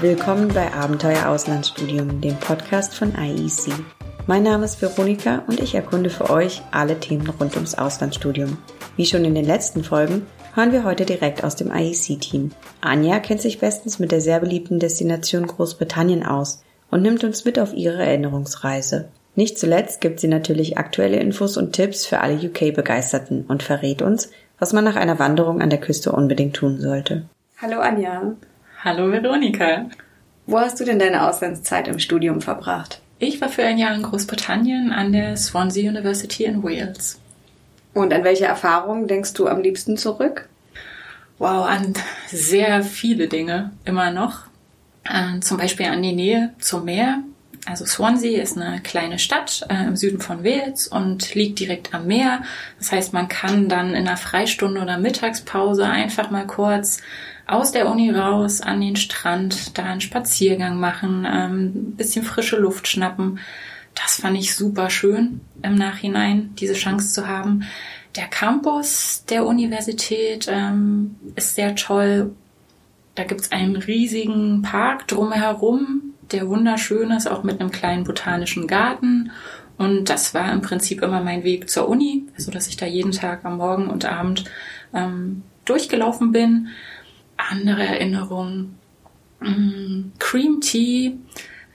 Willkommen bei Abenteuer Auslandsstudium, dem Podcast von IEC. Mein Name ist Veronika und ich erkunde für euch alle Themen rund ums Auslandsstudium. Wie schon in den letzten Folgen hören wir heute direkt aus dem IEC-Team. Anja kennt sich bestens mit der sehr beliebten Destination Großbritannien aus und nimmt uns mit auf ihre Erinnerungsreise. Nicht zuletzt gibt sie natürlich aktuelle Infos und Tipps für alle UK-Begeisterten und verrät uns, was man nach einer Wanderung an der Küste unbedingt tun sollte. Hallo Anja. Hallo Veronika. Wo hast du denn deine Auslandszeit im Studium verbracht? Ich war für ein Jahr in Großbritannien an der Swansea University in Wales. Und an welche Erfahrungen denkst du am liebsten zurück? Wow, an sehr viele Dinge immer noch. Äh, zum Beispiel an die Nähe zum Meer. Also Swansea ist eine kleine Stadt äh, im Süden von Wales und liegt direkt am Meer. Das heißt, man kann dann in einer Freistunde oder Mittagspause einfach mal kurz aus der Uni raus an den Strand, da einen Spaziergang machen, ähm, ein bisschen frische Luft schnappen. Das fand ich super schön im Nachhinein, diese Chance zu haben. Der Campus der Universität ähm, ist sehr toll. Da gibt's einen riesigen Park drumherum, der wunderschön ist, auch mit einem kleinen botanischen Garten. Und das war im Prinzip immer mein Weg zur Uni, so dass ich da jeden Tag am Morgen und Abend ähm, durchgelaufen bin andere Erinnerungen. Mm, Cream Tea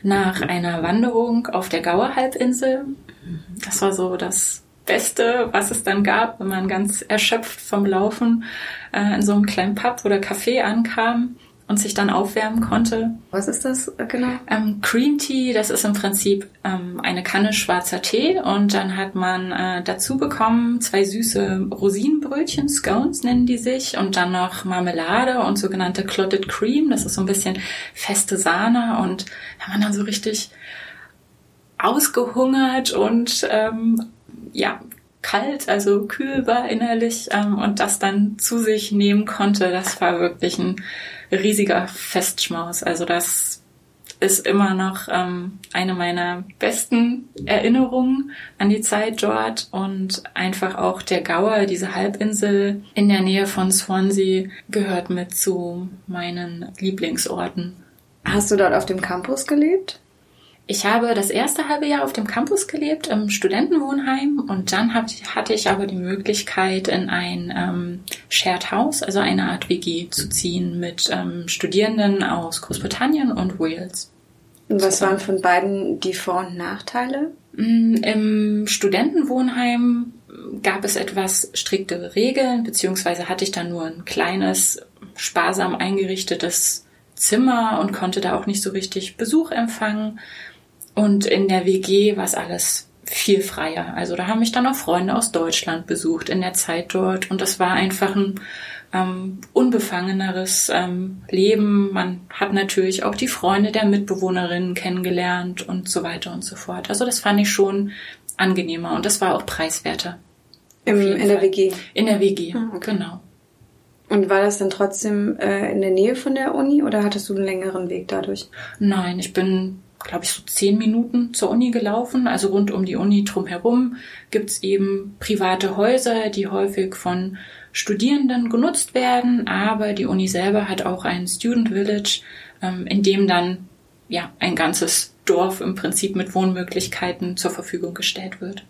nach einer Wanderung auf der Gauer Halbinsel. Das war so das Beste, was es dann gab, wenn man ganz erschöpft vom Laufen äh, in so einem kleinen Pub oder Café ankam und sich dann aufwärmen konnte. Was ist das genau? Ähm, Cream Tea, das ist im Prinzip ähm, eine Kanne schwarzer Tee und dann hat man äh, dazu bekommen zwei süße Rosinenbrötchen, Scones nennen die sich und dann noch Marmelade und sogenannte Clotted Cream, das ist so ein bisschen feste Sahne und da man dann so richtig ausgehungert und ähm, ja, kalt, also kühl war innerlich ähm, und das dann zu sich nehmen konnte, das war wirklich ein riesiger Festschmaus. Also das ist immer noch ähm, eine meiner besten Erinnerungen an die Zeit dort und einfach auch der Gauer, diese Halbinsel in der Nähe von Swansea, gehört mit zu meinen Lieblingsorten. Hast du dort auf dem Campus gelebt? Ich habe das erste halbe Jahr auf dem Campus gelebt, im Studentenwohnheim, und dann hatte ich aber die Möglichkeit, in ein ähm, Shared House, also eine Art WG, zu ziehen mit ähm, Studierenden aus Großbritannien und Wales. Und was waren von beiden die Vor- und Nachteile? Mm, Im Studentenwohnheim gab es etwas striktere Regeln, beziehungsweise hatte ich dann nur ein kleines, sparsam eingerichtetes Zimmer und konnte da auch nicht so richtig Besuch empfangen. Und in der WG war es alles viel freier. Also da haben mich dann auch Freunde aus Deutschland besucht in der Zeit dort. Und das war einfach ein ähm, unbefangeneres ähm, Leben. Man hat natürlich auch die Freunde der Mitbewohnerinnen kennengelernt und so weiter und so fort. Also das fand ich schon angenehmer und das war auch preiswerter. Im, in der WG? In der WG, ah, okay. genau. Und war das dann trotzdem äh, in der Nähe von der Uni oder hattest du einen längeren Weg dadurch? Nein, ich bin glaube ich, so zehn Minuten zur Uni gelaufen. Also rund um die Uni drumherum gibt's eben private Häuser, die häufig von Studierenden genutzt werden, aber die Uni selber hat auch ein Student Village, ähm, in dem dann ja ein ganzes Dorf im Prinzip mit Wohnmöglichkeiten zur Verfügung gestellt wird.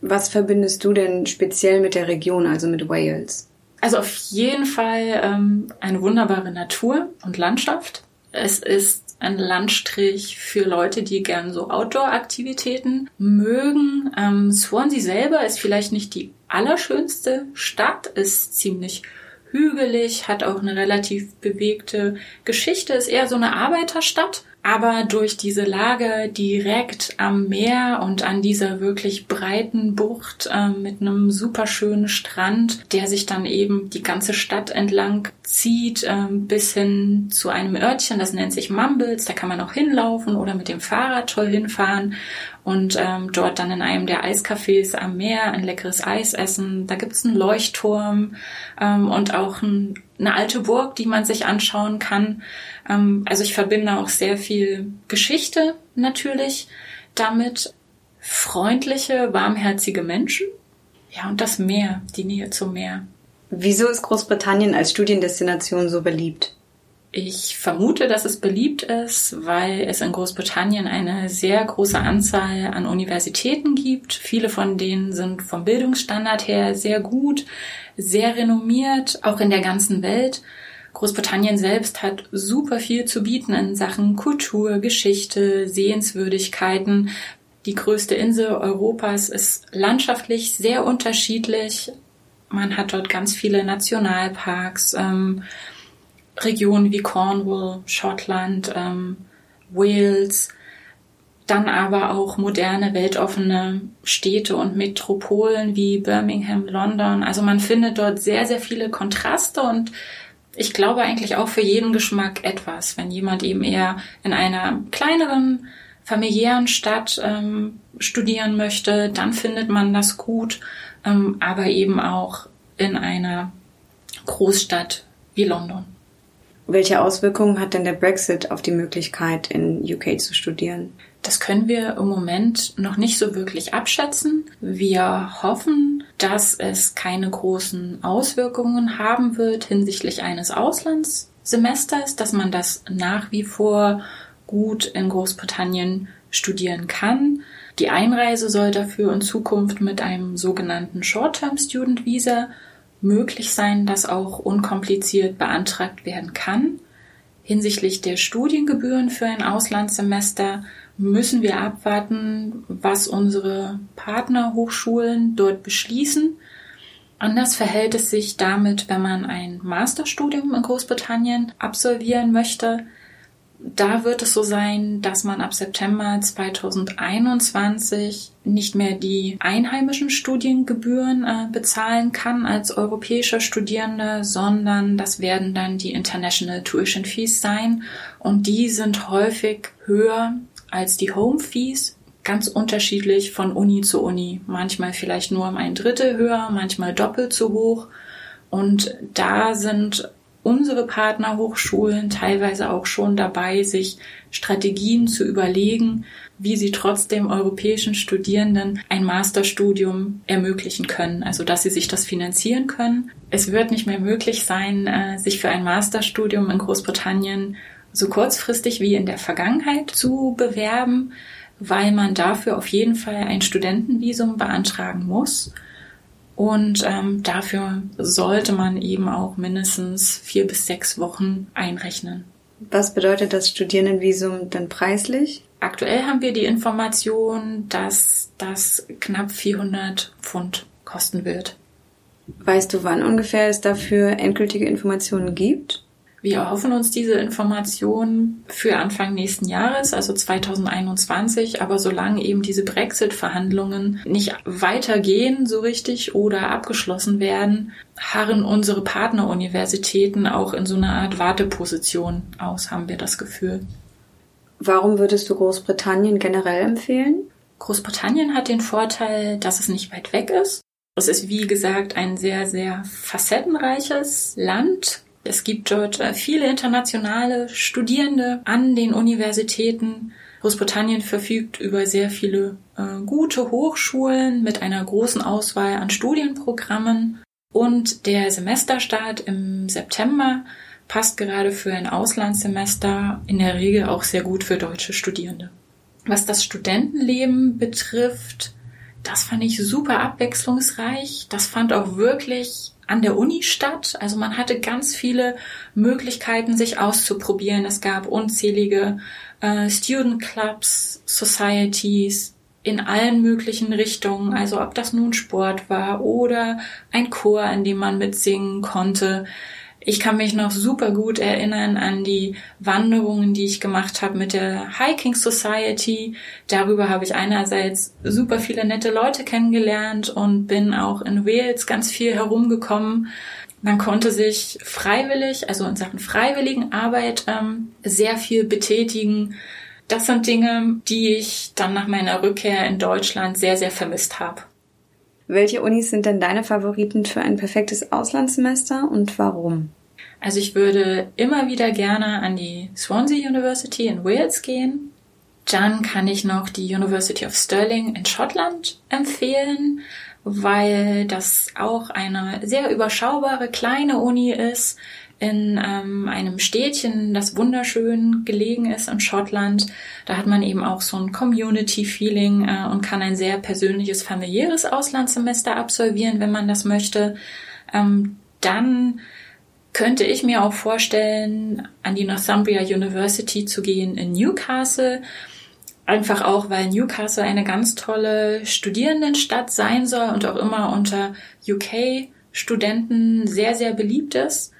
Was verbindest du denn speziell mit der Region, also mit Wales? Also auf jeden Fall ähm, eine wunderbare Natur und Landschaft. Es ist ein Landstrich für Leute, die gern so Outdoor-Aktivitäten mögen. Ähm, Swansea selber ist vielleicht nicht die allerschönste Stadt, ist ziemlich hügelig, hat auch eine relativ bewegte Geschichte, ist eher so eine Arbeiterstadt. Aber durch diese Lage direkt am Meer und an dieser wirklich breiten Bucht äh, mit einem super schönen Strand, der sich dann eben die ganze Stadt entlang zieht, äh, bis hin zu einem Örtchen, das nennt sich Mumbles. Da kann man auch hinlaufen oder mit dem Fahrrad toll hinfahren und ähm, dort dann in einem der Eiscafés am Meer ein leckeres Eis essen. Da gibt's einen Leuchtturm ähm, und auch ein, eine alte Burg, die man sich anschauen kann. Ähm, also ich verbinde auch sehr viel Geschichte natürlich damit. Freundliche, warmherzige Menschen. Ja, und das Meer, die Nähe zum Meer. Wieso ist Großbritannien als Studiendestination so beliebt? Ich vermute, dass es beliebt ist, weil es in Großbritannien eine sehr große Anzahl an Universitäten gibt. Viele von denen sind vom Bildungsstandard her sehr gut, sehr renommiert, auch in der ganzen Welt. Großbritannien selbst hat super viel zu bieten in Sachen Kultur, Geschichte, Sehenswürdigkeiten. Die größte Insel Europas ist landschaftlich sehr unterschiedlich. Man hat dort ganz viele Nationalparks. Ähm, Regionen wie Cornwall, Schottland, ähm, Wales, dann aber auch moderne, weltoffene Städte und Metropolen wie Birmingham, London. Also man findet dort sehr, sehr viele Kontraste und ich glaube eigentlich auch für jeden Geschmack etwas. Wenn jemand eben eher in einer kleineren, familiären Stadt ähm, studieren möchte, dann findet man das gut, ähm, aber eben auch in einer Großstadt wie London. Welche Auswirkungen hat denn der Brexit auf die Möglichkeit, in UK zu studieren? Das können wir im Moment noch nicht so wirklich abschätzen. Wir hoffen, dass es keine großen Auswirkungen haben wird hinsichtlich eines Auslandssemesters, dass man das nach wie vor gut in Großbritannien studieren kann. Die Einreise soll dafür in Zukunft mit einem sogenannten Short-Term Student Visa möglich sein, das auch unkompliziert beantragt werden kann. Hinsichtlich der Studiengebühren für ein Auslandssemester müssen wir abwarten, was unsere Partnerhochschulen dort beschließen. Anders verhält es sich damit, wenn man ein Masterstudium in Großbritannien absolvieren möchte da wird es so sein, dass man ab September 2021 nicht mehr die einheimischen Studiengebühren äh, bezahlen kann als europäischer Studierender, sondern das werden dann die International Tuition Fees sein und die sind häufig höher als die Home Fees, ganz unterschiedlich von Uni zu Uni. Manchmal vielleicht nur um ein Drittel höher, manchmal doppelt so hoch. Und da sind unsere Partnerhochschulen teilweise auch schon dabei, sich Strategien zu überlegen, wie sie trotzdem europäischen Studierenden ein Masterstudium ermöglichen können, also dass sie sich das finanzieren können. Es wird nicht mehr möglich sein, äh, sich für ein Masterstudium in Großbritannien so kurzfristig wie in der Vergangenheit zu bewerben, weil man dafür auf jeden Fall ein Studentenvisum beantragen muss. Und ähm, dafür sollte man eben auch mindestens vier bis sechs Wochen einrechnen. Was bedeutet das Studierendenvisum denn preislich? Aktuell haben wir die Information, dass das knapp 400 Pfund kosten wird. Weißt du, wann ungefähr es dafür endgültige Informationen gibt? Wir erhoffen uns diese Informationen für Anfang nächsten Jahres, also 2021. Aber solange eben diese Brexit-Verhandlungen nicht weitergehen so richtig oder abgeschlossen werden, harren unsere Partneruniversitäten auch in so einer Art Warteposition aus, haben wir das Gefühl. Warum würdest du Großbritannien generell empfehlen? Großbritannien hat den Vorteil, dass es nicht weit weg ist. Es ist, wie gesagt, ein sehr, sehr facettenreiches Land es gibt dort äh, viele internationale Studierende an den Universitäten. Großbritannien verfügt über sehr viele äh, gute Hochschulen mit einer großen Auswahl an Studienprogrammen. Und der Semesterstart im September passt gerade für ein Auslandssemester in der Regel auch sehr gut für deutsche Studierende. Was das Studentenleben betrifft, das fand ich super abwechslungsreich. Das fand auch wirklich an der Uni statt. Also man hatte ganz viele Möglichkeiten, sich auszuprobieren. Es gab unzählige äh, Student Clubs, Societies in allen möglichen Richtungen. Also ob das nun Sport war oder ein Chor, in dem man mitsingen konnte. Ich kann mich noch super gut erinnern an die Wanderungen, die ich gemacht habe mit der Hiking Society. Darüber habe ich einerseits super viele nette Leute kennengelernt und bin auch in Wales ganz viel herumgekommen. Man konnte sich freiwillig, also in Sachen freiwilligen Arbeit, ähm, sehr viel betätigen. Das sind Dinge, die ich dann nach meiner Rückkehr in Deutschland sehr, sehr vermisst habe. Welche Unis sind denn deine Favoriten für ein perfektes Auslandssemester und warum? Also ich würde immer wieder gerne an die Swansea University in Wales gehen. Dann kann ich noch die University of Stirling in Schottland empfehlen, weil das auch eine sehr überschaubare kleine Uni ist, in ähm, einem Städtchen, das wunderschön gelegen ist in Schottland. Da hat man eben auch so ein Community-Feeling äh, und kann ein sehr persönliches, familiäres Auslandssemester absolvieren, wenn man das möchte. Ähm, dann könnte ich mir auch vorstellen, an die Northumbria University zu gehen in Newcastle. Einfach auch, weil Newcastle eine ganz tolle Studierendenstadt sein soll und auch immer unter UK-Studenten sehr, sehr beliebt ist.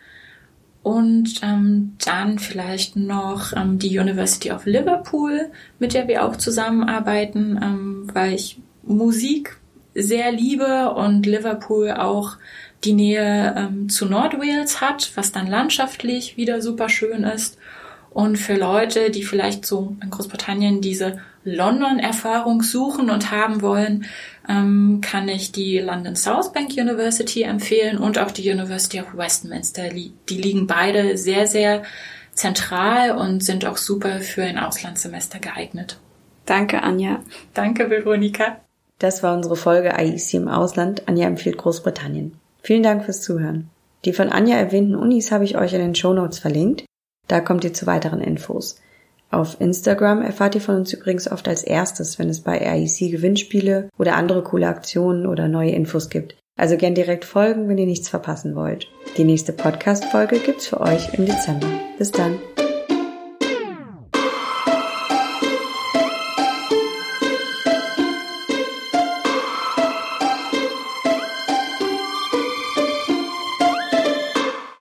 Und ähm, dann vielleicht noch ähm, die University of Liverpool, mit der wir auch zusammenarbeiten, ähm, weil ich Musik sehr liebe und Liverpool auch die Nähe ähm, zu Nordwales hat, was dann landschaftlich wieder super schön ist. Und für Leute, die vielleicht so in Großbritannien diese London-Erfahrung suchen und haben wollen, ähm, kann ich die London South Bank University empfehlen und auch die University of Westminster. Die liegen beide sehr, sehr zentral und sind auch super für ein Auslandssemester geeignet. Danke, Anja. Danke, Veronika. Das war unsere Folge IEC im Ausland. Anja empfiehlt Großbritannien. Vielen Dank fürs Zuhören. Die von Anja erwähnten Unis habe ich euch in den Show Notes verlinkt. Da kommt ihr zu weiteren Infos. Auf Instagram erfahrt ihr von uns übrigens oft als erstes, wenn es bei IEC Gewinnspiele oder andere coole Aktionen oder neue Infos gibt. Also gern direkt folgen, wenn ihr nichts verpassen wollt. Die nächste Podcast-Folge gibt's für euch im Dezember. Bis dann.